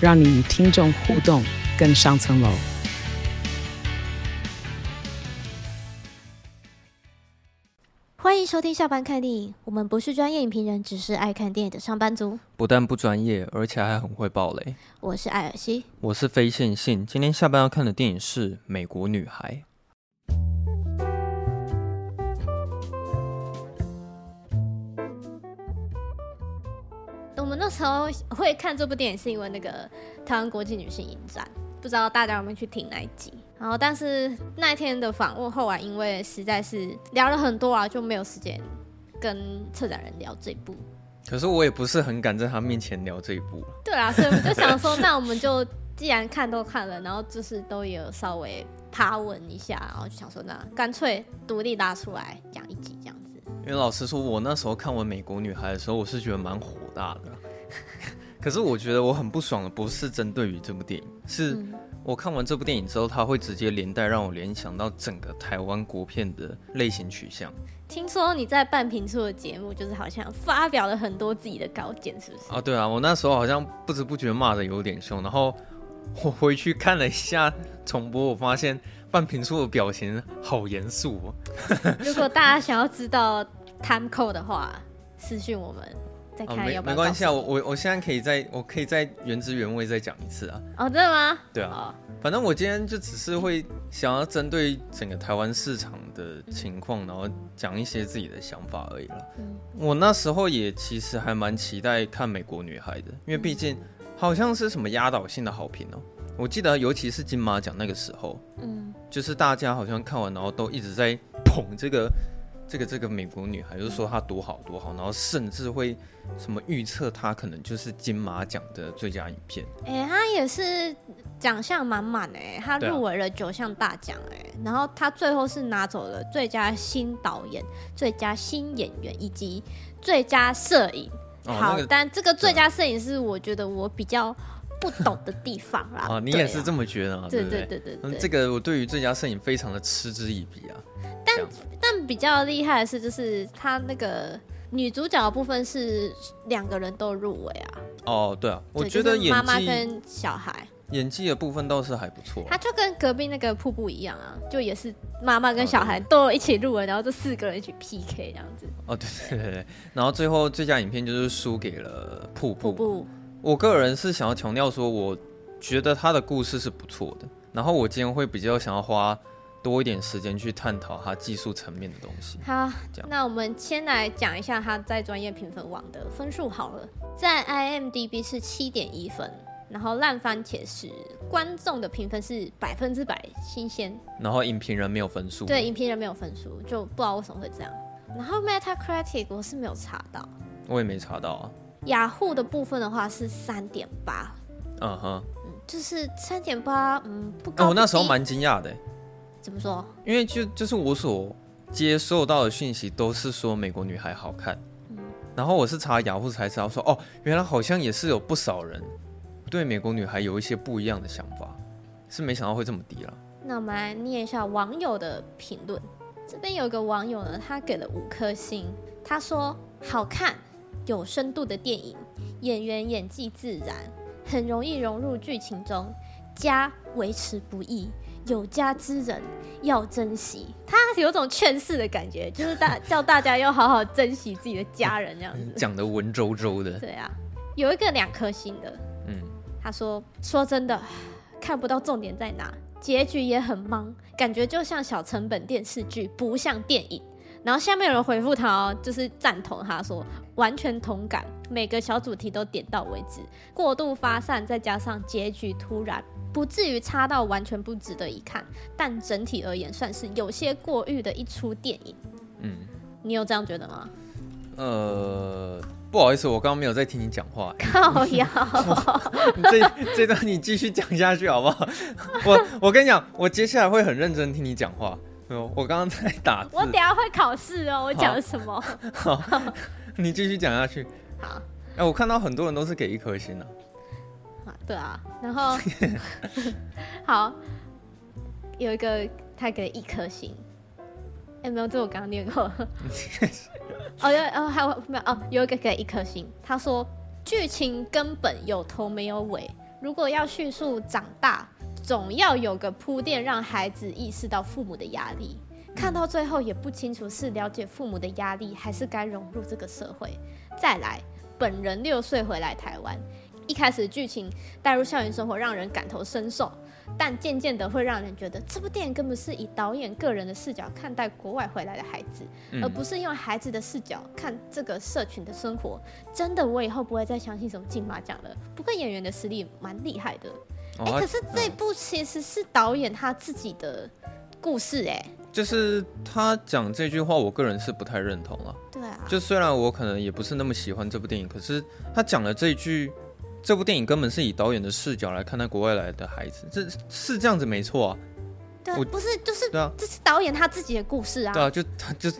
让你与听众互动更上层楼。欢迎收听下班看电影，我们不是专业影评人，只是爱看电影的上班族。不但不专业，而且还很会爆雷。我是艾尔西，我是非线性。今天下班要看的电影是《美国女孩》。我们那时候会看这部电影，是因为那个台湾国际女性影展，不知道大家有没有去听那一集。然后，但是那一天的访问后来，因为实在是聊了很多啊，就没有时间跟策展人聊这一部。可是我也不是很敢在他面前聊这一部。对啊，所以我就想说，那我们就既然看都看了，然后就是都有稍微爬文一下，然后就想说，那干脆独立拉出来讲一集这样子。因为老实说，我那时候看完《美国女孩》的时候，我是觉得蛮火大的。可是我觉得我很不爽的，不是针对于这部电影，是。嗯我看完这部电影之后，它会直接连带让我联想到整个台湾国片的类型取向。听说你在半瓶醋的节目，就是好像发表了很多自己的高见，是不是？啊，对啊，我那时候好像不知不觉骂的有点凶，然后我回去看了一下重播，我发现半瓶醋的表情好严肃哦。如果大家想要知道 time code 的话，私信我们。哦，没没关系啊，我我我现在可以再我可以再原汁原味再讲一次啊。哦，真的吗？对啊，反正我今天就只是会想要针对整个台湾市场的情况，然后讲一些自己的想法而已了。嗯，我那时候也其实还蛮期待看《美国女孩》的，因为毕竟好像是什么压倒性的好评哦。我记得尤其是金马奖那个时候，嗯，就是大家好像看完然后都一直在捧这个。这个这个美国女孩就是说她多好多好，然后甚至会什么预测她可能就是金马奖的最佳影片。哎，她也是奖项满满哎，她入围了九项大奖哎，啊、然后她最后是拿走了最佳新导演、最佳新演员以及最佳摄影。哦、好，那个、但这个最佳摄影是我觉得我比较不懂的地方啦。啊，你也是这么觉得啊？对对对对，这个我对于最佳摄影非常的嗤之以鼻啊。但但比较厉害的是，就是他那个女主角的部分是两个人都入围啊。哦，对啊，我觉得妈妈跟小孩演技的部分倒是还不错。他就跟隔壁那个瀑布一样啊，就也是妈妈跟小孩都一起入围，然后这四个人一起 PK 这样子。哦，对对对对，然后最后最佳影片就是输给了瀑布。瀑布，我个人是想要强调说，我觉得他的故事是不错的，然后我今天会比较想要花。多一点时间去探讨他技术层面的东西。好，那我们先来讲一下他在专业评分网的分数好了，在 IMDB 是七点一分，然后烂番茄是观众的评分是百分之百新鲜，然后影评人没有分数。对，影评人没有分数，就不知道为什么会这样。然后 Metacritic 我是没有查到，我也没查到啊。雅虎的部分的话是三点八，嗯哼，就是三点八，嗯，不高不低。我那时候蛮惊讶的。怎么说？因为就就是我所接受到的讯息都是说美国女孩好看，嗯，然后我是查雅虎才知道说哦，原来好像也是有不少人对美国女孩有一些不一样的想法，是没想到会这么低了。那我们来念一下网友的评论，这边有个网友呢，他给了五颗星，他说好看，有深度的电影，演员演技自然，很容易融入剧情中，家维持不易。有家之人要珍惜，他有种劝世的感觉，就是大叫大家要好好珍惜自己的家人这样子，讲的文绉绉的。对啊，有一个两颗星的，嗯，他说说真的看不到重点在哪，结局也很懵，感觉就像小成本电视剧，不像电影。然后下面有人回复他哦，就是赞同他说完全同感，每个小主题都点到为止，过度发散，再加上结局突然。不至于差到完全不值得一看，但整体而言算是有些过誉的一出电影。嗯，你有这样觉得吗？呃，不好意思，我刚刚没有在听你讲话。靠腰，这这段你继续讲下去好不好？我我跟你讲，我接下来会很认真听你讲话。我刚刚在打字。我等下会考试哦，我讲什么？好，好你继续讲下去。好。哎，我看到很多人都是给一颗星的。啊，对啊，然后 好，有一个他给了一颗星。哎，没有，这我刚刚念过。哦，有哦，还有没有？哦，有一个给一颗星。他说剧情根本有头没有尾，如果要叙述长大。总要有个铺垫，让孩子意识到父母的压力。看到最后也不清楚是了解父母的压力，还是该融入这个社会。再来，本人六岁回来台湾，一开始剧情带入校园生活，让人感同身受，但渐渐的会让人觉得这部电影根本是以导演个人的视角看待国外回来的孩子，而不是用孩子的视角看这个社群的生活。真的，我以后不会再相信什么金马奖了。不过演员的实力蛮厉害的。哎、欸，可是这部其实是导演他自己的故事，哎，就是他讲这句话，我个人是不太认同了。对啊，就虽然我可能也不是那么喜欢这部电影，可是他讲了这一句，这部电影根本是以导演的视角来看待国外来的孩子，这是这样子没错啊。对，我不是，就是对啊，这是导演他自己的故事啊。对啊，就他 就。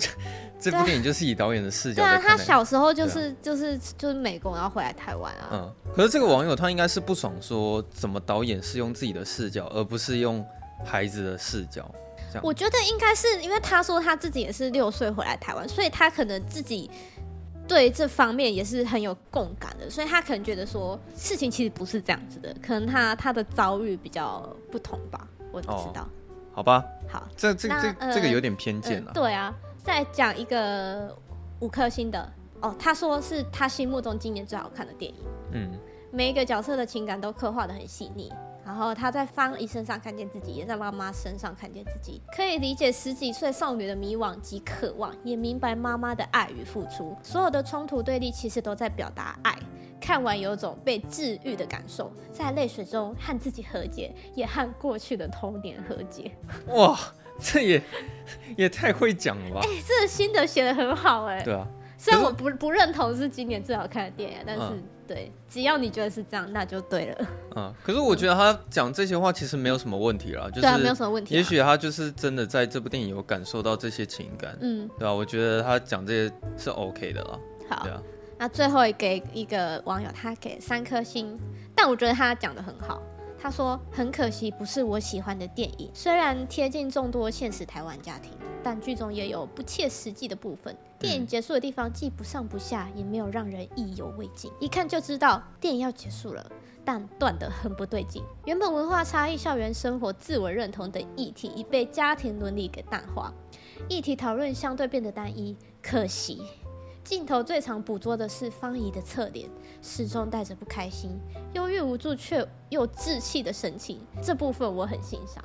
这部电影就是以导演的视角。对啊，他小时候就是就是就是美国，然后回来台湾啊。嗯，可是这个网友他应该是不爽，说怎么导演是用自己的视角，而不是用孩子的视角。我觉得应该是因为他说他自己也是六岁回来台湾，所以他可能自己对这方面也是很有共感的，所以他可能觉得说事情其实不是这样子的，可能他他的遭遇比较不同吧，我不知道。哦，好吧，好，这这这这个有点偏见了。对啊。再讲一个五颗星的哦，他说是他心目中今年最好看的电影。嗯，每一个角色的情感都刻画的很细腻，然后他在方姨身上看见自己，也在妈妈身上看见自己，可以理解十几岁少女的迷惘及渴望，也明白妈妈的爱与付出。所有的冲突对立其实都在表达爱。看完有种被治愈的感受，在泪水中和自己和解，也和过去的童年和解。哇！这也也太会讲了吧！哎、欸，这个心得写得很好哎。对啊，虽然我不不认同是今年最好看的电影，但是、嗯、对，只要你觉得是这样，那就对了。嗯，可是我觉得他讲这些话其实没有什么问题啦，就是对啊，没有什么问题。也许他就是真的在这部电影有感受到这些情感，嗯，对吧、啊？我觉得他讲这些是 OK 的啦。好，对啊。那最后给一个网友，他给三颗星，但我觉得他讲的很好。他说：“很可惜，不是我喜欢的电影。虽然贴近众多现实台湾家庭，但剧中也有不切实际的部分。电影结束的地方既不上不下，也没有让人意犹未尽。一看就知道电影要结束了，但断得很不对劲。原本文化差异、校园生活、自我认同等议题，已被家庭伦理给淡化，议题讨论相对变得单一。可惜。”镜头最常捕捉的是方怡的侧脸，始终带着不开心、忧郁无助却又稚气的神情。这部分我很欣赏。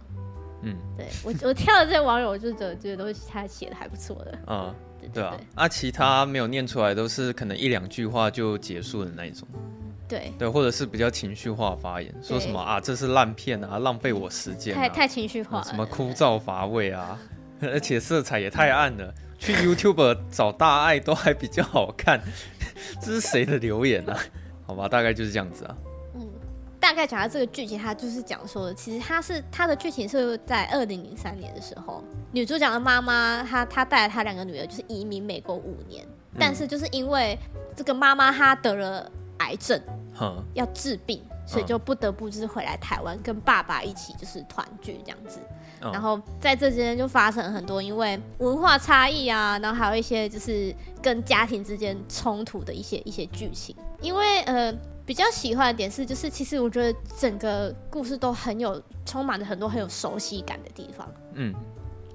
嗯，对我 我挑的这些网友，我就觉得这些都是他写的还不错的。嗯，对，啊，啊，其他没有念出来都是可能一两句话就结束的那一种。对对，或者是比较情绪化发言，说什么啊，这是烂片啊，浪费我时间、啊，太太情绪化了，什么枯燥乏味啊，而且色彩也太暗了。去 YouTube 找大爱都还比较好看，这是谁的留言呢、啊？好吧，大概就是这样子啊。嗯，大概讲到这个剧情，它就是讲说，其实它是它的剧情是在二零零三年的时候，女主角的妈妈她她带了她两个女儿就是移民美国五年，但是就是因为这个妈妈她得了癌症，嗯、要治病，所以就不得不就是回来台湾跟爸爸一起就是团聚这样子。然后在这之间就发生了很多因为文化差异啊，然后还有一些就是跟家庭之间冲突的一些一些剧情。因为呃比较喜欢的点是，就是其实我觉得整个故事都很有充满着很多很有熟悉感的地方。嗯，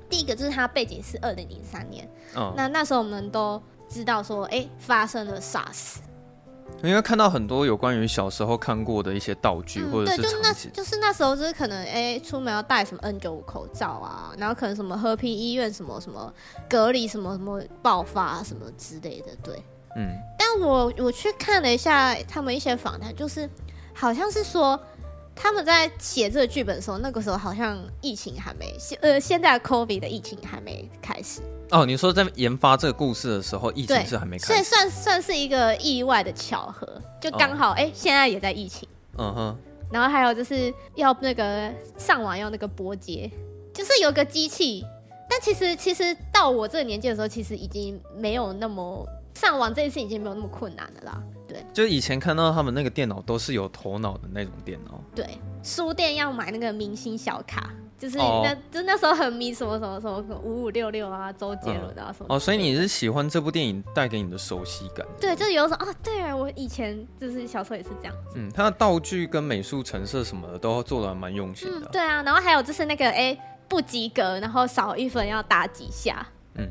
第一个就是它背景是二零零三年，哦，那那时候我们都知道说，哎，发生了 SARS。因为看到很多有关于小时候看过的一些道具，或者对，就是那，就是那时候就是可能哎，出门要戴什么 N 九五口罩啊，然后可能什么和平医院什么什么隔离什么什么爆发什么之类的，对，嗯。但我我去看了一下他们一些访谈，就是好像是说他们在写这个剧本的时候，那个时候好像疫情还没，呃，现在 COVID 的疫情还没开始。哦，你说在研发这个故事的时候，疫情是还没开始，所以算算是一个意外的巧合，就刚好哎、现在也在疫情。嗯哼。然后还有就是要那个上网要那个拨接，就是有个机器，但其实其实到我这个年纪的时候，其实已经没有那么上网这件事已经没有那么困难了啦。对，就以前看到他们那个电脑都是有头脑的那种电脑。对，书店要买那个明星小卡。就是那，oh. 就那时候很迷什么什么什么五五六六啊，周杰伦啊什么。哦，oh, 所以你是喜欢这部电影带给你的熟悉感？对，就是有时候啊，对啊，我以前就是小时候也是这样子。嗯，他的道具跟美术成色什么的都做的蛮用心的。嗯。对啊，然后还有就是那个哎、欸、不及格，然后少一分要打几下。嗯，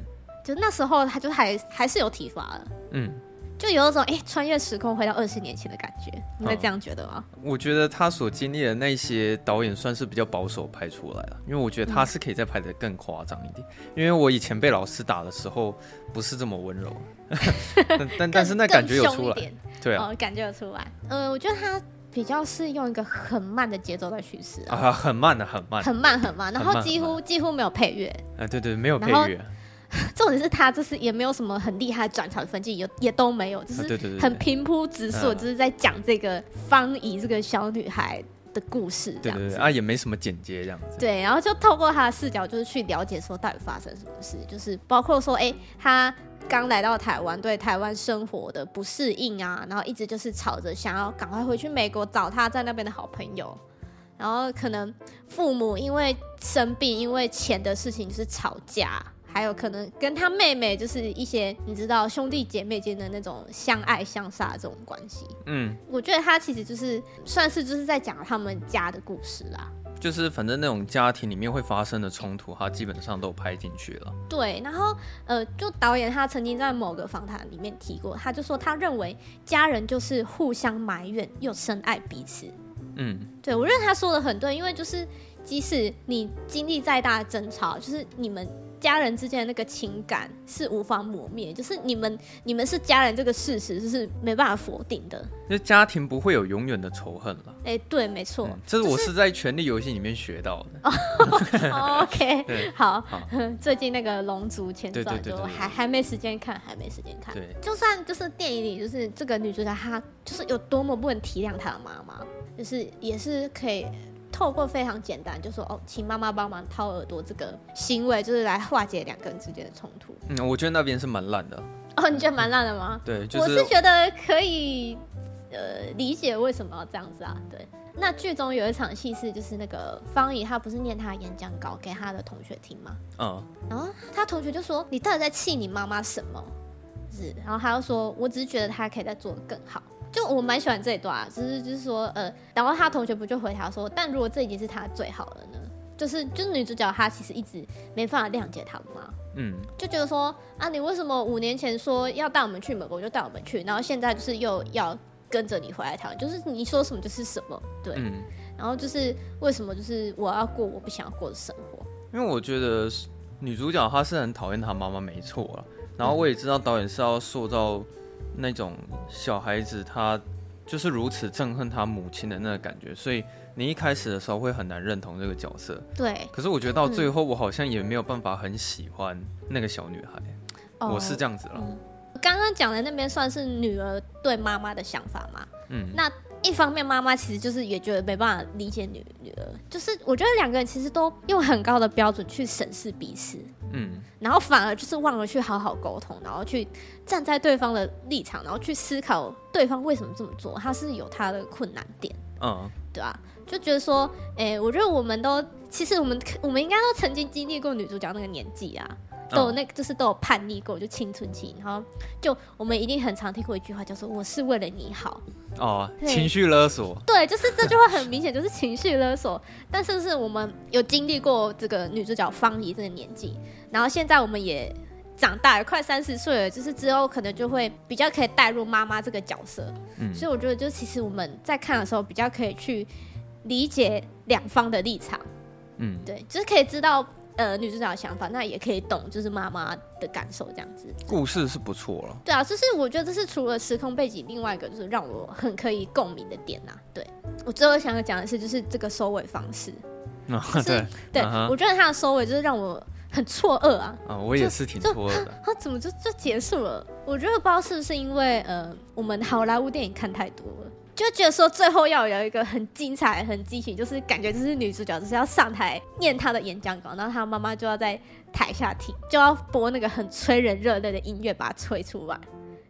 就那时候他就还还是有体罚的。嗯。就有一种哎、欸，穿越时空回到二十年前的感觉，你会这样觉得吗？嗯、我觉得他所经历的那些导演算是比较保守拍出来了，因为我觉得他是可以再拍的更夸张一点。嗯、因为我以前被老师打的时候不是这么温柔，但但 但是那感觉有出来，对啊、哦，感觉有出来。呃，我觉得他比较是用一个很慢的节奏在叙事啊，啊，很慢的，很慢，很慢很慢，然后几乎几乎没有配乐。哎、啊，对对，没有配乐。重点是他就是也没有什么很厉害的转场分镜，也也都没有，就是很平铺直叙，就是在讲这个方怡这个小女孩的故事这样子。对对对，啊，也没什么剪接这样子。对，然后就透过他的视角，就是去了解说到底发生什么事，就是包括说，哎、欸，他刚来到台湾，对台湾生活的不适应啊，然后一直就是吵着想要赶快回去美国找他在那边的好朋友，然后可能父母因为生病，因为钱的事情就是吵架。还有可能跟他妹妹就是一些你知道兄弟姐妹间的那种相爱相杀这种关系。嗯，我觉得他其实就是算是就是在讲他们家的故事啦。就是反正那种家庭里面会发生的冲突，他基本上都拍进去了。对，然后呃，就导演他曾经在某个访谈里面提过，他就说他认为家人就是互相埋怨又深爱彼此。嗯，对，我认为他说的很对，因为就是即使你经历再大的争吵，就是你们。家人之间的那个情感是无法磨灭，就是你们你们是家人这个事实就是没办法否定的。就家庭不会有永远的仇恨了。哎、欸，对，没错、嗯，这是我是在《权力游戏》里面学到的。哦、OK，好，好 最近那个《龙族前传》就还还没时间看，还没时间看。对，就算就是电影里就是这个女主角她就是有多么不能体谅她的妈妈，就是也是可以。透过非常简单，就说哦，请妈妈帮忙掏耳朵这个行为，就是来化解两个人之间的冲突。嗯，我觉得那边是蛮烂的。哦，你觉得蛮烂的吗？对，就是、我是觉得可以呃理解为什么要这样子啊。对，那剧中有一场戏是，就是那个方怡她不是念她演讲稿给她的同学听吗？嗯。然后她同学就说：“你到底在气你妈妈什么？”是，然后她又说：“我只是觉得她可以再做的更好。”就我蛮喜欢这一段啊，就是就是说，呃，然后他同学不就回答说，但如果这已经是他最好了呢？就是就是女主角她其实一直没办法谅解他妈，嗯，就觉得说啊，你为什么五年前说要带我们去美国就带我们去，然后现在就是又要跟着你回来台湾，就是你说什么就是什么，对，嗯，然后就是为什么就是我要过我不想要过的生活？因为我觉得女主角她是很讨厌她妈妈，没错了，然后我也知道导演是要塑造。那种小孩子，他就是如此憎恨他母亲的那个感觉，所以你一开始的时候会很难认同这个角色。对。可是我觉得到最后，我好像也没有办法很喜欢那个小女孩。嗯、我是这样子了。刚刚讲的那边算是女儿对妈妈的想法嘛？嗯。那一方面，妈妈其实就是也觉得没办法理解女女儿，就是我觉得两个人其实都用很高的标准去审视彼此。嗯，然后反而就是忘了去好好沟通，然后去站在对方的立场，然后去思考对方为什么这么做，他是有他的困难点，嗯，对吧？就觉得说，哎、欸，我觉得我们都其实我们我们应该都曾经经历过女主角那个年纪啊。都有那个，就是都有叛逆过，就青春期，然后就我们一定很常听过一句话，叫做“我是为了你好”。哦，情绪勒索。对，就是这句话很明显就是情绪勒索。但是是我们有经历过这个女主角方怡这个年纪，然后现在我们也长大了，快三十岁了，就是之后可能就会比较可以带入妈妈这个角色。嗯，所以我觉得，就其实我们在看的时候，比较可以去理解两方的立场。嗯，对，就是可以知道。呃女主角的想法，那也可以懂就是妈妈的感受这样子。故事是不错了。对啊，就是我觉得这是除了时空背景，另外一个就是让我很可以共鸣的点呐、啊。对，我最后想要讲的是，就是这个收尾方式。啊、对对，uh. 我觉得他的收尾就是让我很错愕啊。啊，我也是挺错愕的。他怎么就就结束了？我觉得不知道是不是因为呃，我们好莱坞电影看太多了。就觉得说最后要有一个很精彩、很激情，就是感觉就是女主角就是要上台念她的演讲稿，然后她妈妈就要在台下听，就要播那个很催人热泪的音乐把它催出来，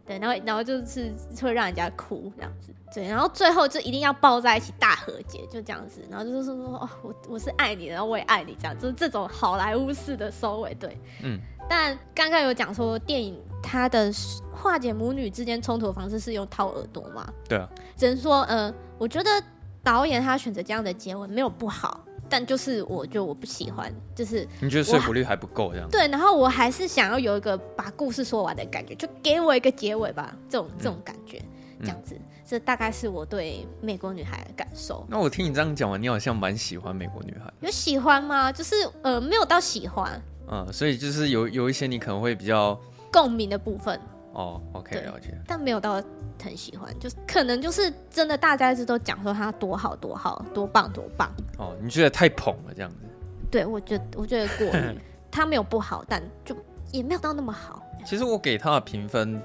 对，然后然后就是会让人家哭这样子，对，然后最后就一定要抱在一起大和解，就这样子，然后就是说哦，我我是爱你的，然后我也爱你，这样就是这种好莱坞式的收尾，对，嗯。但刚刚有讲说，电影它的化解母女之间冲突的方式是用掏耳朵嘛？对啊。只能说，呃，我觉得导演他选择这样的结尾没有不好，但就是我就我不喜欢，就是你觉得说服力还不够这样？对，然后我还是想要有一个把故事说完的感觉，就给我一个结尾吧，这种这种感觉，嗯、这样子，这大概是我对美国女孩的感受。那我听你这样讲完，你好像蛮喜欢美国女孩。有喜欢吗？就是呃，没有到喜欢。嗯，所以就是有有一些你可能会比较共鸣的部分哦，OK，了解，但没有到很喜欢，就是可能就是真的大家一直都讲说她多好多好多棒多棒哦，你觉得太捧了这样子？对，我觉得我觉得过于 她没有不好，但就也没有到那么好。其实我给她的评分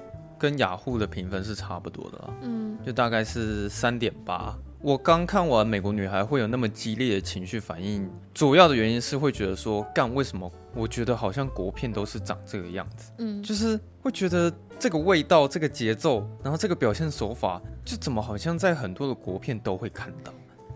跟雅虎的评分是差不多的，嗯，就大概是三点八。我刚看完《美国女孩》会有那么激烈的情绪反应，主要的原因是会觉得说，干为什么？我觉得好像国片都是长这个样子，嗯，就是会觉得这个味道、这个节奏，然后这个表现手法，就怎么好像在很多的国片都会看到。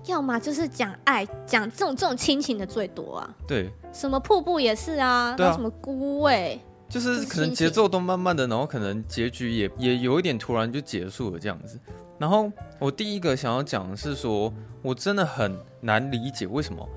要么就是讲爱，讲这种这种亲情的最多啊。对，什么瀑布也是啊，对啊，什么孤味，就是可能节奏都慢慢的，然后可能结局也也有一点突然就结束了这样子。然后我第一个想要讲的是说，我真的很难理解为什么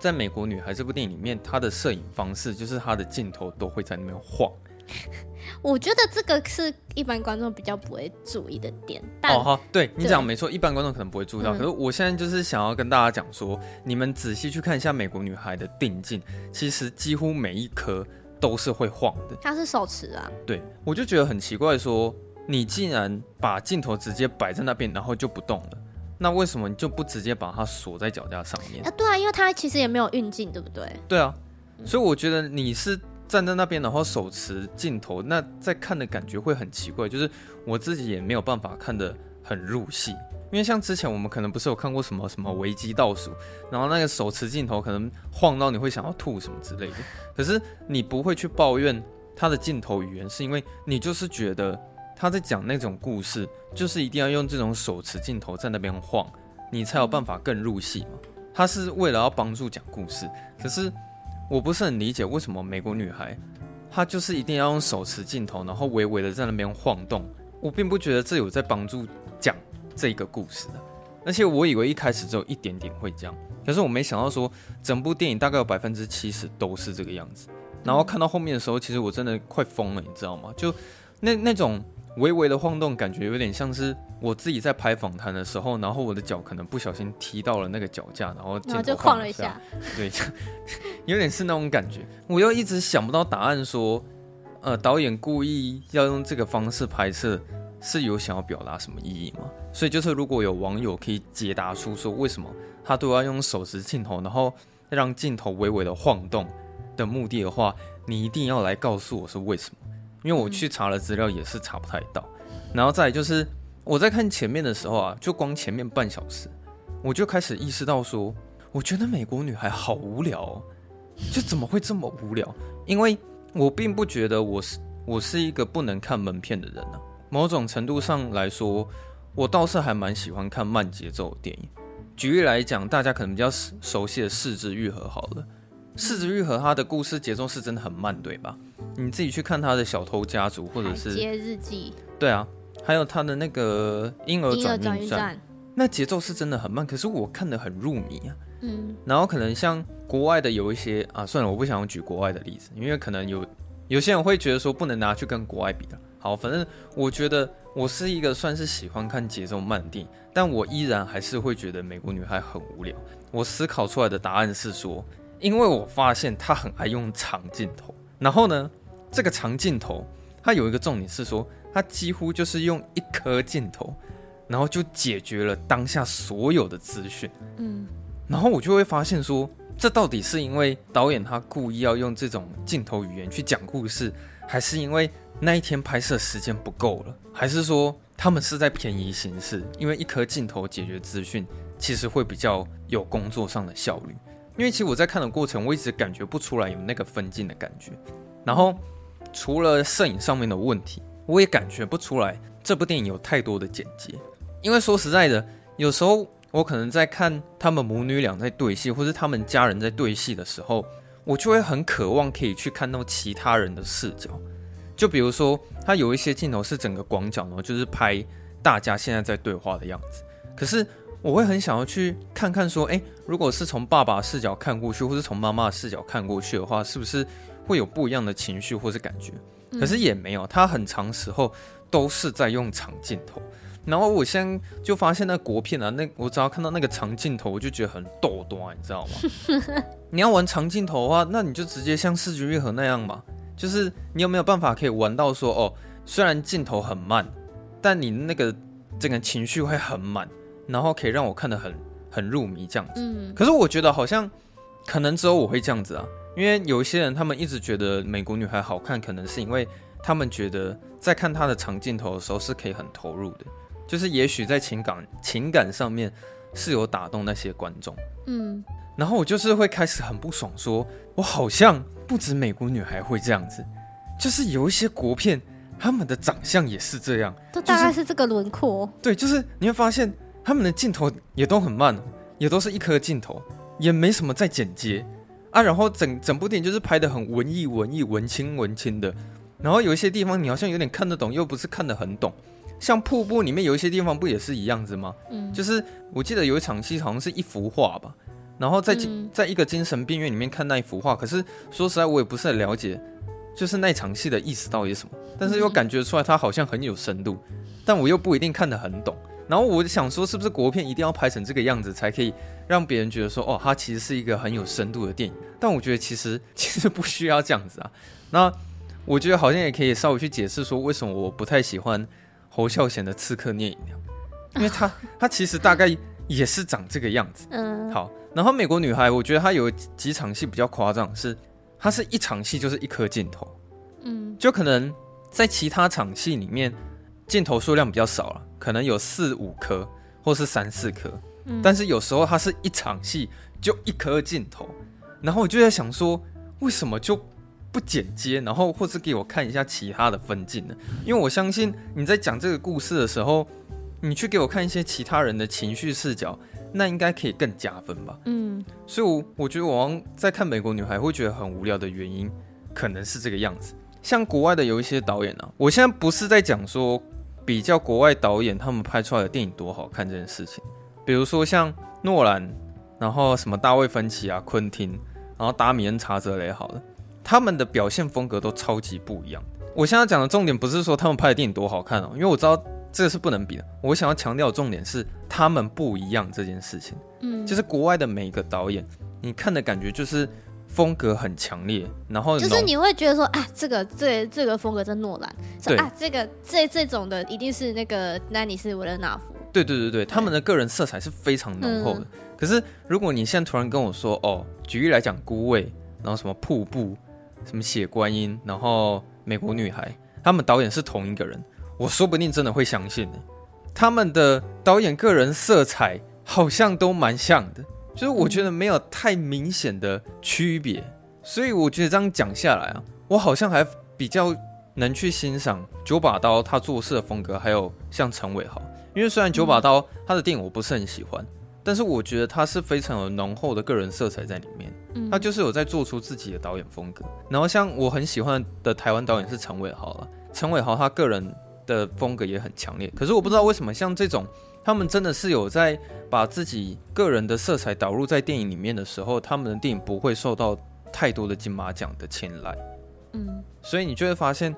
在《美国女孩》这部电影里面，她的摄影方式就是她的镜头都会在那边晃。我觉得这个是一般观众比较不会注意的点。但哦，好，对你讲没错，一般观众可能不会注意到。可是我现在就是想要跟大家讲说，你们仔细去看一下《美国女孩》的定镜，其实几乎每一颗都是会晃的。它是手持啊。对，我就觉得很奇怪说。你竟然把镜头直接摆在那边，然后就不动了，那为什么你就不直接把它锁在脚架上面？啊，对啊，因为它其实也没有运镜，对不对？对啊，所以我觉得你是站在那边，然后手持镜头，那在看的感觉会很奇怪，就是我自己也没有办法看得很入戏，因为像之前我们可能不是有看过什么什么危机倒数，然后那个手持镜头可能晃到你会想要吐什么之类的，可是你不会去抱怨他的镜头语言，是因为你就是觉得。他在讲那种故事，就是一定要用这种手持镜头在那边晃，你才有办法更入戏嘛。他是为了要帮助讲故事，可是我不是很理解为什么美国女孩，她就是一定要用手持镜头，然后微微的在那边晃动。我并不觉得这有在帮助讲这个故事的，而且我以为一开始只有一点点会这样，可是我没想到说整部电影大概有百分之七十都是这个样子。然后看到后面的时候，其实我真的快疯了，你知道吗？就那那种。微微的晃动，感觉有点像是我自己在拍访谈的时候，然后我的脚可能不小心踢到了那个脚架，然后然后就晃了一下，对，有点是那种感觉。我又一直想不到答案，说，呃，导演故意要用这个方式拍摄，是有想要表达什么意义吗？所以就是如果有网友可以解答出说，为什么他都要用手持镜头，然后让镜头微微的晃动的目的的话，你一定要来告诉我是为什么。因为我去查了资料，也是查不太到。然后再就是我在看前面的时候啊，就光前面半小时，我就开始意识到说，我觉得美国女孩好无聊哦，就怎么会这么无聊？因为我并不觉得我是我是一个不能看门片的人啊。某种程度上来说，我倒是还蛮喜欢看慢节奏的电影。举例来讲，大家可能比较熟悉的《四肢愈合》好了。《四肢愈合》它的故事节奏是真的很慢，对吧？你自己去看他的《小偷家族》，或者是《街日记》。对啊，还有他的那个《婴儿转运站》，那节奏是真的很慢，可是我看得很入迷啊。嗯。然后可能像国外的有一些啊，算了，我不想举国外的例子，因为可能有有些人会觉得说不能拿去跟国外比的。好，反正我觉得我是一个算是喜欢看节奏慢的电影，但我依然还是会觉得《美国女孩》很无聊。我思考出来的答案是说。因为我发现她很爱用长镜头，然后呢，这个长镜头它有一个重点是说，它几乎就是用一颗镜头，然后就解决了当下所有的资讯。嗯，然后我就会发现说，这到底是因为导演他故意要用这种镜头语言去讲故事，还是因为那一天拍摄时间不够了，还是说他们是在便宜行事？因为一颗镜头解决资讯，其实会比较有工作上的效率。因为其实我在看的过程，我一直感觉不出来有那个分镜的感觉。然后除了摄影上面的问题，我也感觉不出来这部电影有太多的剪接。因为说实在的，有时候我可能在看他们母女俩在对戏，或是他们家人在对戏的时候，我就会很渴望可以去看到其他人的视角。就比如说，他有一些镜头是整个广角呢，就是拍大家现在在对话的样子。可是我会很想要去看看说，诶，如果是从爸爸视角看过去，或是从妈妈视角看过去的话，是不是会有不一样的情绪或是感觉？可是也没有，他很长时候都是在用长镜头。然后我现在就发现那国片啊，那我只要看到那个长镜头，我就觉得很逗多，你知道吗？你要玩长镜头的话，那你就直接像视觉愈合那样嘛。就是你有没有办法可以玩到说哦，虽然镜头很慢，但你那个整个情绪会很满，然后可以让我看得很很入迷这样子。嗯。可是我觉得好像可能只有我会这样子啊，因为有一些人他们一直觉得美国女孩好看，可能是因为他们觉得在看她的长镜头的时候是可以很投入的，就是也许在情感情感上面是有打动那些观众。嗯。然后我就是会开始很不爽说，说我好像。不止美国女孩会这样子，就是有一些国片，他们的长相也是这样，就大概是这个轮廓。对，就是你会发现他们的镜头也都很慢，也都是一颗镜头，也没什么在剪接啊。然后整整部电影就是拍的很文艺、文艺、文青、文青的。然后有一些地方你好像有点看得懂，又不是看得很懂。像瀑布里面有一些地方不也是一样子吗？嗯，就是我记得有一场戏好像是一幅画吧。然后在在一个精神病院里面看那一幅画，可是说实在我也不是很了解，就是那场戏的意思到底是什么。但是又感觉出来它好像很有深度，但我又不一定看得很懂。然后我想说，是不是国片一定要拍成这个样子，才可以让别人觉得说，哦，它其实是一个很有深度的电影？但我觉得其实 其实不需要这样子啊。那我觉得好像也可以稍微去解释说，为什么我不太喜欢侯孝贤的《刺客聂隐娘》，因为他 他其实大概也是长这个样子。嗯，好。然后美国女孩，我觉得她有几场戏比较夸张，是她是一场戏就是一颗镜头，嗯，就可能在其他场戏里面镜头数量比较少了，可能有四五颗或是三四颗，嗯，但是有时候她是一场戏就一颗镜头，然后我就在想说，为什么就不剪接，然后或是给我看一下其他的分镜呢？因为我相信你在讲这个故事的时候，你去给我看一些其他人的情绪视角。那应该可以更加分吧？嗯，所以我，我我觉得我在看美国女孩会觉得很无聊的原因，可能是这个样子。像国外的有一些导演啊，我现在不是在讲说比较国外导演他们拍出来的电影多好看这件事情。比如说像诺兰，然后什么大卫芬奇啊、昆汀，然后达米恩查泽雷，好了，他们的表现风格都超级不一样。我现在讲的重点不是说他们拍的电影多好看哦，因为我知道。这个是不能比的。我想要强调的重点是他们不一样这件事情。嗯，就是国外的每一个导演，你看的感觉就是风格很强烈，然后就是你会觉得说啊，这个这这个风格真诺兰，对啊，这个这这种的一定是那个丹尼斯维勒纳夫。对对对对，他们的个人色彩是非常浓厚的。嗯，可是如果你现在突然跟我说哦，举例来讲，孤味，然后什么瀑布，什么血观音，然后美国女孩，他们导演是同一个人。我说不定真的会相信呢，他们的导演个人色彩好像都蛮像的，就是我觉得没有太明显的区别，所以我觉得这样讲下来啊，我好像还比较能去欣赏九把刀他做事的风格，还有像陈伟豪，因为虽然九把刀他的电影我不是很喜欢，但是我觉得他是非常有浓厚的个人色彩在里面，他就是有在做出自己的导演风格。然后像我很喜欢的台湾导演是陈伟豪了，陈伟豪他个人。的风格也很强烈，可是我不知道为什么像这种，他们真的是有在把自己个人的色彩导入在电影里面的时候，他们的电影不会受到太多的金马奖的青睐。嗯，所以你就会发现，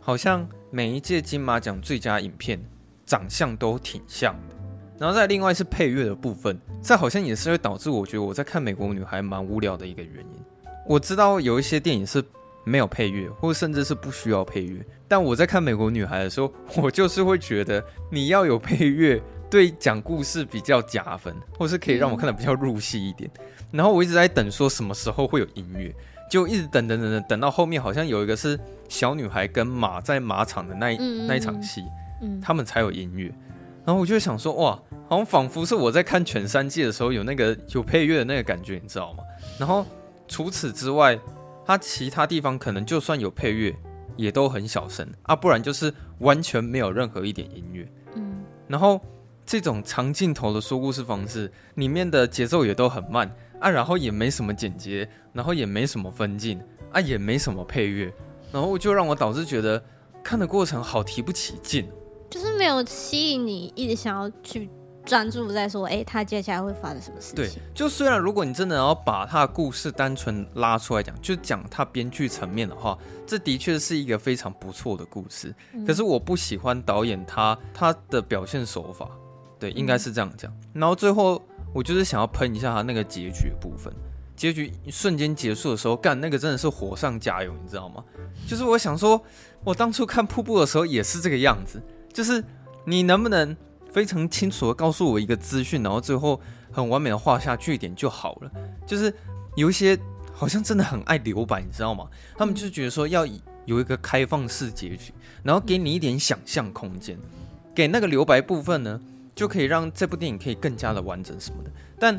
好像每一届金马奖最佳影片长相都挺像的，然后再另外是配乐的部分，这好像也是会导致我觉得我在看美国女孩蛮无聊的一个原因。我知道有一些电影是没有配乐，或甚至是不需要配乐，但我在看美国女孩的时候，我就是会觉得你要有配乐，对讲故事比较加分，或是可以让我看得比较入戏一点。然后我一直在等说什么时候会有音乐，就一直等等等等，等到后面好像有一个是小女孩跟马在马场的那一那一场戏，他们才有音乐。然后我就想说，哇，好像仿佛是我在看《犬三季》的时候有那个有配乐的那个感觉，你知道吗？然后除此之外，它其他地方可能就算有配乐，也都很小声啊，不然就是完全没有任何一点音乐。嗯，然后这种长镜头的说故事方式，里面的节奏也都很慢啊，然后也没什么剪接，然后也没什么分镜啊，也没什么配乐，然后就让我导致觉得看的过程好提不起劲。就是没有吸引你，一直想要去专注在说，哎、欸，他接下来会发生什么事情？对，就虽然如果你真的要把他的故事单纯拉出来讲，就讲他编剧层面的话，这的确是一个非常不错的故事。嗯、可是我不喜欢导演他他的表现手法，对，应该是这样讲。嗯、然后最后我就是想要喷一下他那个结局的部分，结局瞬间结束的时候，干那个真的是火上加油，你知道吗？就是我想说，我当初看瀑布的时候也是这个样子。就是你能不能非常清楚的告诉我一个资讯，然后最后很完美的画下句点就好了。就是有一些好像真的很爱留白，你知道吗？他们就是觉得说要有一个开放式结局，然后给你一点想象空间，给那个留白部分呢，就可以让这部电影可以更加的完整什么的。但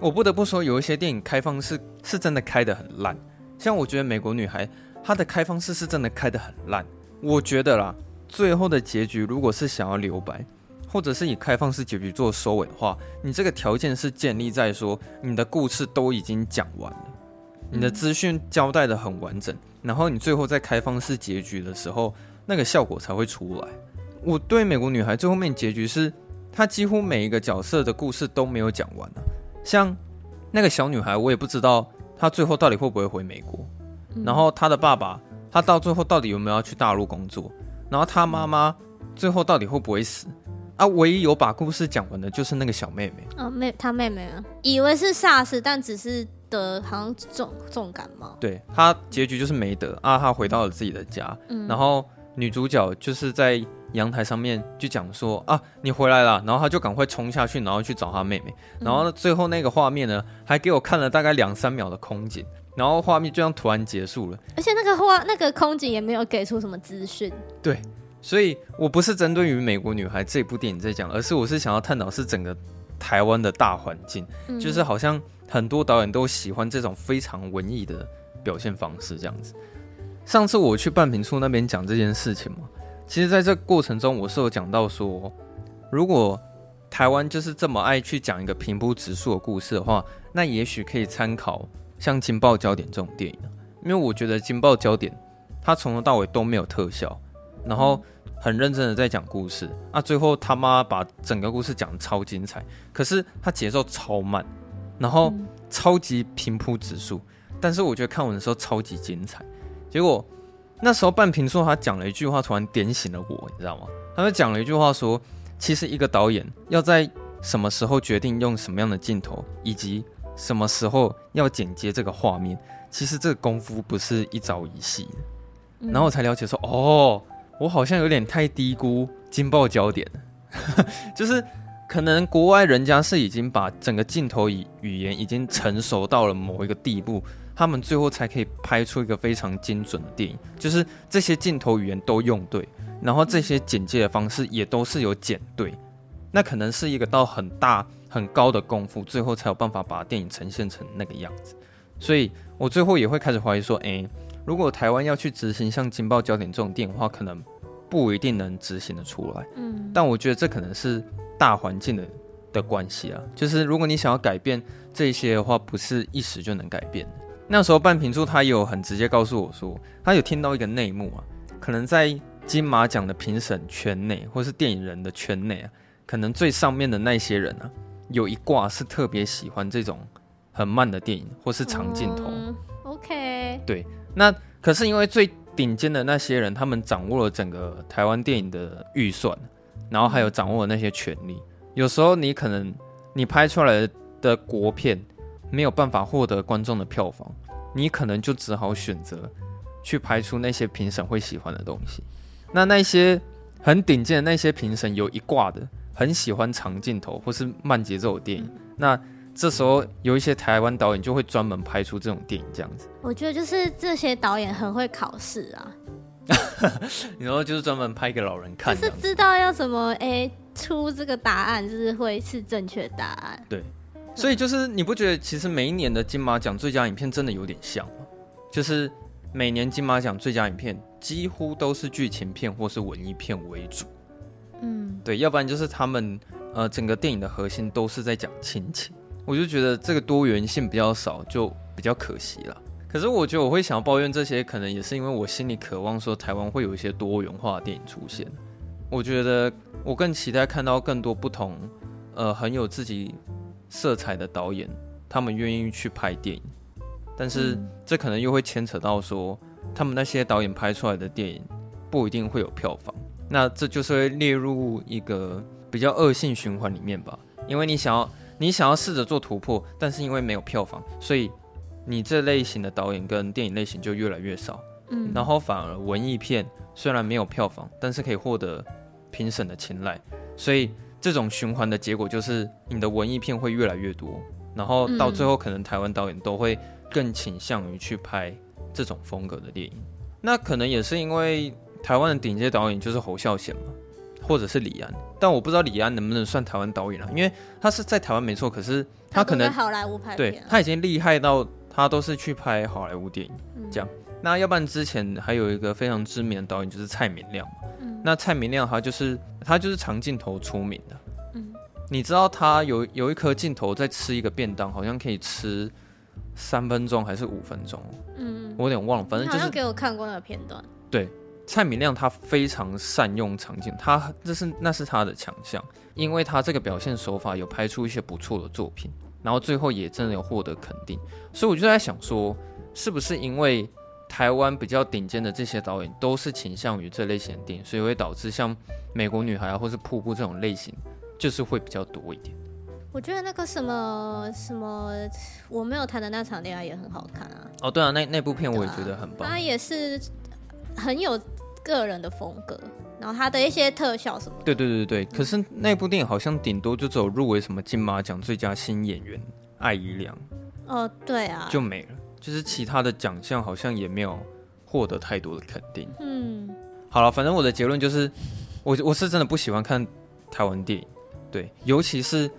我不得不说，有一些电影开放式是真的开得很烂，像我觉得《美国女孩》它的开放式是真的开得很烂，我觉得啦。最后的结局，如果是想要留白，或者是以开放式结局做收尾的话，你这个条件是建立在说你的故事都已经讲完了，你的资讯交代的很完整，然后你最后在开放式结局的时候，那个效果才会出来。我对美国女孩最后面结局是，她几乎每一个角色的故事都没有讲完啊，像那个小女孩，我也不知道她最后到底会不会回美国，然后她的爸爸，她到最后到底有没有要去大陆工作？然后她妈妈最后到底会不会死啊？唯一有把故事讲完的就是那个小妹妹啊，妹她妹妹啊，以为是 SARS，但只是得好像重重感冒。对，她结局就是没得啊，她回到了自己的家。嗯，然后女主角就是在阳台上面就讲说啊，你回来了，然后她就赶快冲下去，然后去找她妹妹。然后最后那个画面呢，还给我看了大概两三秒的空景。然后画面就这样突然结束了，而且那个画那个空景也没有给出什么资讯。对，所以我不是针对于《美国女孩》这部电影在讲，而是我是想要探讨是整个台湾的大环境，嗯、就是好像很多导演都喜欢这种非常文艺的表现方式这样子。上次我去半瓶醋那边讲这件事情嘛，其实在这个过程中我是有讲到说，如果台湾就是这么爱去讲一个平铺直述的故事的话，那也许可以参考。像《惊爆焦点》这种电影，因为我觉得《惊爆焦点》它从头到尾都没有特效，然后很认真的在讲故事啊，最后他妈把整个故事讲得超精彩，可是他节奏超慢，然后超级平铺直述，但是我觉得看完的时候超级精彩。结果那时候半瓶说他讲了一句话，突然点醒了我，你知道吗？他就讲了一句话说，其实一个导演要在什么时候决定用什么样的镜头，以及什么时候要剪接这个画面？其实这个功夫不是一朝一夕的。然后我才了解说，哦，我好像有点太低估惊爆焦点。就是可能国外人家是已经把整个镜头语语言已经成熟到了某一个地步，他们最后才可以拍出一个非常精准的电影。就是这些镜头语言都用对，然后这些剪接的方式也都是有剪对。那可能是一个到很大。很高的功夫，最后才有办法把电影呈现成那个样子。所以我最后也会开始怀疑说，诶，如果台湾要去执行像《惊爆焦点》这种电影的话，可能不一定能执行的出来。嗯，但我觉得这可能是大环境的的关系啊。就是如果你想要改变这些的话，不是一时就能改变的。那时候半瓶醋他有很直接告诉我说，他有听到一个内幕啊，可能在金马奖的评审圈内，或是电影人的圈内啊，可能最上面的那些人啊。有一挂是特别喜欢这种很慢的电影，或是长镜头。嗯、OK，对，那可是因为最顶尖的那些人，他们掌握了整个台湾电影的预算，然后还有掌握了那些权利，有时候你可能你拍出来的国片没有办法获得观众的票房，你可能就只好选择去拍出那些评审会喜欢的东西。那那些很顶尖的那些评审有一挂的，很喜欢长镜头或是慢节奏的电影，那这时候有一些台湾导演就会专门拍出这种电影，这样子。我觉得就是这些导演很会考试啊。你说就是专门拍给老人看，就是知道要怎么哎、欸、出这个答案，就是会是正确答案。对，所以就是你不觉得其实每一年的金马奖最佳影片真的有点像吗？就是每年金马奖最佳影片几乎都是剧情片或是文艺片为主。嗯，对，要不然就是他们呃整个电影的核心都是在讲亲情。我就觉得这个多元性比较少，就比较可惜了。可是我觉得我会想要抱怨这些，可能也是因为我心里渴望说台湾会有一些多元化的电影出现。我觉得我更期待看到更多不同，呃，很有自己色彩的导演，他们愿意去拍电影。但是这可能又会牵扯到说，他们那些导演拍出来的电影不一定会有票房。那这就是会列入一个比较恶性循环里面吧。因为你想要你想要试着做突破，但是因为没有票房，所以。你这类型的导演跟电影类型就越来越少，嗯，然后反而文艺片虽然没有票房，但是可以获得评审的青睐，所以这种循环的结果就是你的文艺片会越来越多，然后到最后可能台湾导演都会更倾向于去拍这种风格的电影，那可能也是因为台湾的顶尖导演就是侯孝贤嘛，或者是李安，但我不知道李安能不能算台湾导演啊，因为他是在台湾没错，可是他可能他好莱坞拍片，对，他已经厉害到。他都是去拍好莱坞电影，这样。那要不然之前还有一个非常知名的导演就是蔡明亮嘛。那蔡明亮他就是他就是长镜头出名的。你知道他有有一颗镜头在吃一个便当，好像可以吃三分钟还是五分钟？嗯，我有点忘了，反正就是给我看过那个片段。对，蔡明亮他非常善用长镜，他这是那是他的强项，因为他这个表现手法有拍出一些不错的作品。然后最后也真的有获得肯定，所以我就在想说，是不是因为台湾比较顶尖的这些导演都是倾向于这类型的电影，所以会导致像《美国女孩》啊或是《瀑布》这种类型，就是会比较多一点。我觉得那个什么什么我没有谈的那场恋爱也很好看啊。哦，对啊，那那部片我也觉得很棒。它也是很有个人的风格。然后他的一些特效什么的，对对对对，可是那部电影好像顶多就只有入围什么金马奖最佳新演员艾怡良，哦对啊，就没了，就是其他的奖项好像也没有获得太多的肯定。嗯，好了，反正我的结论就是，我我是真的不喜欢看台湾电影，对，尤其是。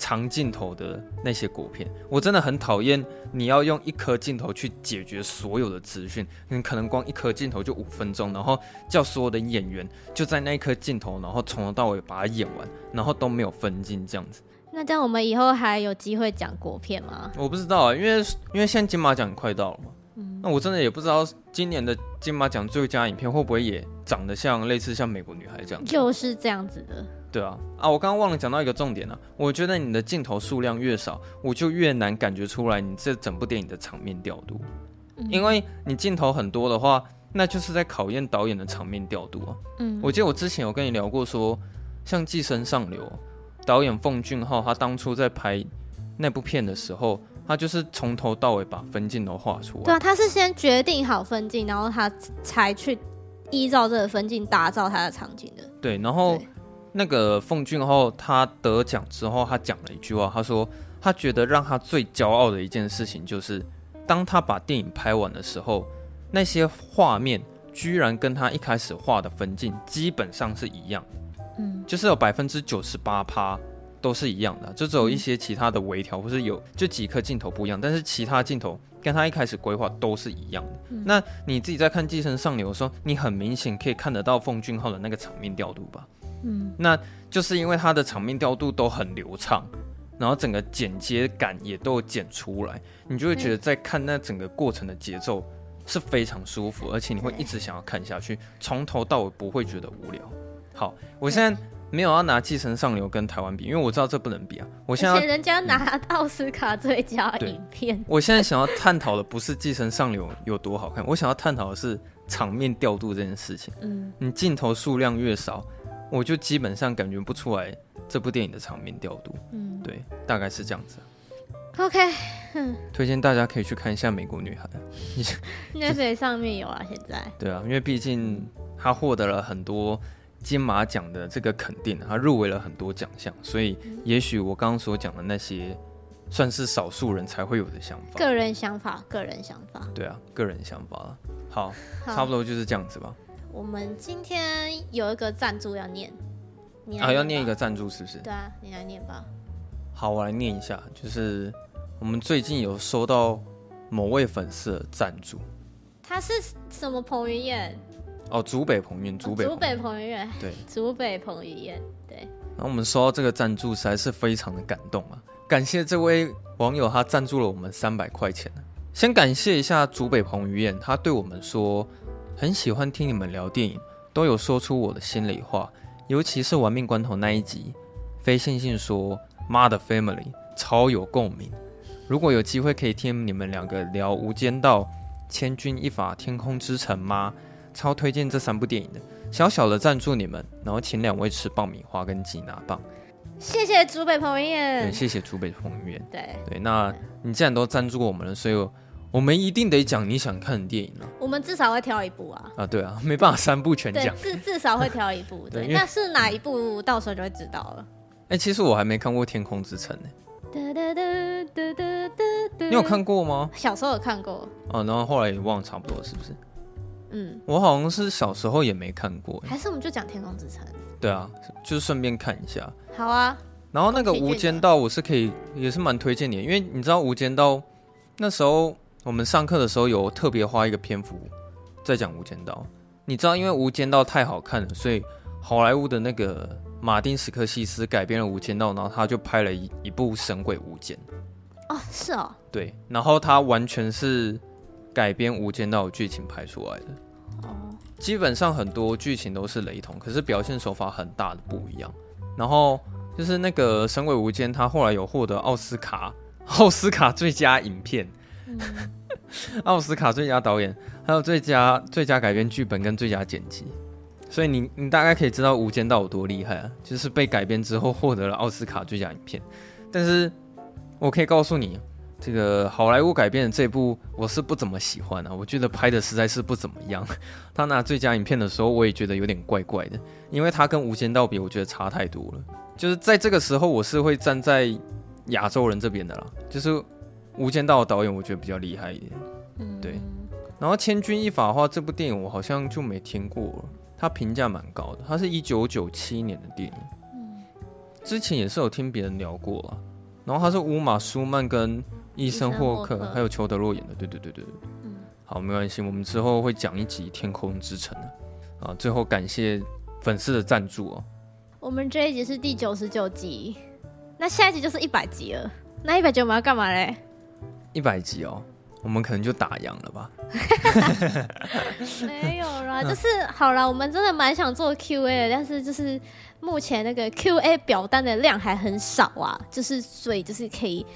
长镜头的那些国片，我真的很讨厌。你要用一颗镜头去解决所有的资讯，你可能光一颗镜头就五分钟，然后叫所有的演员就在那一颗镜头，然后从头到尾把它演完，然后都没有分镜这样子。那这样我们以后还有机会讲国片吗？我不知道啊，因为因为现在金马奖快到了嘛。嗯。那我真的也不知道今年的金马奖最佳影片会不会也长得像类似像美国女孩这样子。就是这样子的。对啊，啊，我刚刚忘了讲到一个重点了。我觉得你的镜头数量越少，我就越难感觉出来你这整部电影的场面调度。嗯。因为你镜头很多的话，那就是在考验导演的场面调度啊。嗯，我记得我之前有跟你聊过说，说像《寄生上流》，导演奉俊昊他当初在拍那部片的时候，他就是从头到尾把分镜都画出来。对啊，他是先决定好分镜，然后他才去依照这个分镜打造他的场景的。对，然后。那个奉俊昊他得奖之后，他讲了一句话，他说他觉得让他最骄傲的一件事情就是，当他把电影拍完的时候，那些画面居然跟他一开始画的分镜基本上是一样，嗯，就是有百分之九十八趴都是一样的，就只有一些其他的微调或是有就几颗镜头不一样，但是其他镜头跟他一开始规划都是一样的。嗯。那你自己在看《寄生上流》的时候，你很明显可以看得到奉俊昊的那个场面调度吧？嗯，那就是因为它的场面调度都很流畅，然后整个剪接感也都剪出来，你就会觉得在看那整个过程的节奏是非常舒服，而且你会一直想要看下去，从头到尾不会觉得无聊。好，我现在没有要拿《寄生上流》跟台湾比，因为我知道这不能比啊。我现在人家拿奥斯卡最佳影片，我现在想要探讨的不是《寄生上流》有多好看，我想要探讨的是场面调度这件事情。嗯，你镜头数量越少。我就基本上感觉不出来这部电影的场面调度。嗯，对，大概是这样子。OK，推荐大家可以去看一下《美国女孩》。Netflix 上面有啊，现在。对啊，因为毕竟他获得了很多金马奖的这个肯定，他入围了很多奖项，所以也许我刚刚所讲的那些，算是少数人才会有的想法。个人想法，个人想法。对啊，个人想法。好，好差不多就是这样子吧。我们今天有一个赞助要念，你啊，要念一个赞助是不是？对啊，你来念吧。好，我来念一下，就是。我们最近有收到某位粉丝的赞助，他是什么彭于晏？哦，竹北彭于晏，竹北竹北彭于晏，对，竹北彭于晏，对。然后我们收到这个赞助，实在是非常的感动啊！感谢这位网友，他赞助了我们三百块钱。先感谢一下竹北彭于晏，他对我们说很喜欢听你们聊电影，都有说出我的心里话，尤其是玩命关头那一集，非线性说妈的 family 超有共鸣。如果有机会可以听你们两个聊《无间道》《千钧一发》《天空之城》吗？超推荐这三部电影的，小小的赞助你们，然后请两位吃爆米花跟吉拿棒。谢谢竹北彭于晏，谢谢竹北彭于晏。对对，那你既然都赞助我们了，所以我们一定得讲你想看的电影了。我们至少会挑一部啊。啊，对啊，没办法三部全讲，至至少会挑一部。对，那是哪一部？到时候就会知道了。哎、欸，其实我还没看过《天空之城》呢。你有看过吗？小时候有看过，哦，然后后来也忘了差不多是不是？嗯，我好像是小时候也没看过，还是我们就讲《天空之城》？对啊，就是顺便看一下。好啊。然后那个《无间道》我是可以，也是蛮推荐你的，因为你知道《无间道》那时候我们上课的时候有特别花一个篇幅在讲《无间道》，你知道，因为《无间道》太好看了，所以好莱坞的那个。马丁·史克西斯改编了《无间道》，然后他就拍了一一部《神鬼无间》。哦，是哦。对，然后他完全是改编《无间道》剧情拍出来的。哦。基本上很多剧情都是雷同，可是表现手法很大的不一样。然后就是那个《神鬼无间》，他后来有获得奥斯卡奥斯卡最佳影片，奥斯卡最佳导演，还有最佳最佳改编剧本跟最佳剪辑。所以你你大概可以知道《无间道》有多厉害啊！就是被改编之后获得了奥斯卡最佳影片。但是我可以告诉你，这个好莱坞改编的这部我是不怎么喜欢啊，我觉得拍的实在是不怎么样。他拿最佳影片的时候，我也觉得有点怪怪的，因为他跟《无间道》比，我觉得差太多了。就是在这个时候，我是会站在亚洲人这边的啦。就是《无间道》的导演，我觉得比较厉害一点。嗯，对。然后《千钧一发》的话，这部电影我好像就没听过了。他评价蛮高的，它是一九九七年的电影，嗯，之前也是有听别人聊过了，然后它是乌玛·舒曼跟伊森·霍克还有裘德·洛演的，对对对对对，嗯，好，没关系，我们之后会讲一集《天空之城》啊，最后感谢粉丝的赞助哦。我们这一集是第九十九集，那下一集就是一百集了，那一百集我们要干嘛嘞？一百集哦。我们可能就打烊了吧？没有啦，就是好了。我们真的蛮想做 Q&A 的，但是就是目前那个 Q&A 表单的量还很少啊。就是所以就是可以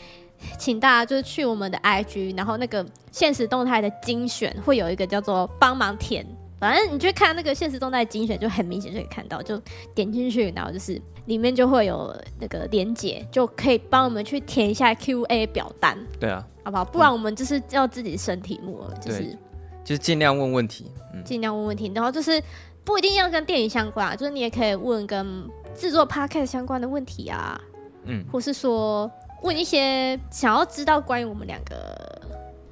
请大家就是去我们的 IG，然后那个现实动态的精选会有一个叫做帮忙填。反正你去看那个现实动态精选，就很明显就可以看到，就点进去，然后就是里面就会有那个连接，就可以帮我们去填一下 Q&A 表单。对啊。好不好？不然我们就是要自己生题目了，嗯、就是就是尽量问问题，嗯，尽量问问题，然后就是不一定要跟电影相关啊，就是你也可以问跟制作 podcast 相关的问题啊，嗯，或是说问一些想要知道关于我们两个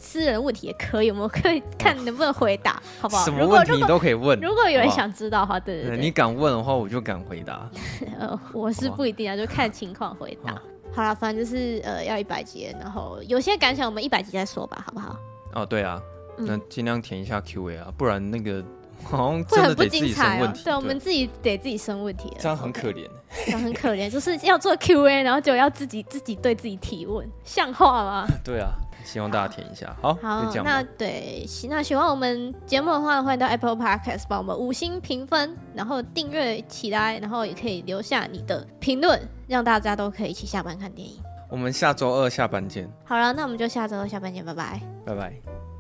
私人问题也可以，我们可以看能不能回答，哦、好不好？什么问题你都可以问。如果有人想知道的话，对对对，你敢问的话，我就敢回答。呃，我是不一定啊，就看情况回答。好了，反正就是呃要一百集，然后有些感想我们一百集再说吧，好不好？哦，对啊，那尽量填一下 Q&A 啊，不然那个 好像真的得自己生问题。会很不精彩哦。对，我们自己得自己生问题，这样很可怜。这样很可怜，就是要做 Q&A，然后就要自己自己对自己提问，像话吗？对啊。希望大家填一下，好，好，好，那对，那喜欢我们节目的话，欢迎到 Apple Podcast 帮我们五星评分，然后订阅起来，然后也可以留下你的评论，让大家都可以一起下班看电影。我们下周二下班见。好了，那我们就下周二下班见，拜拜，拜拜。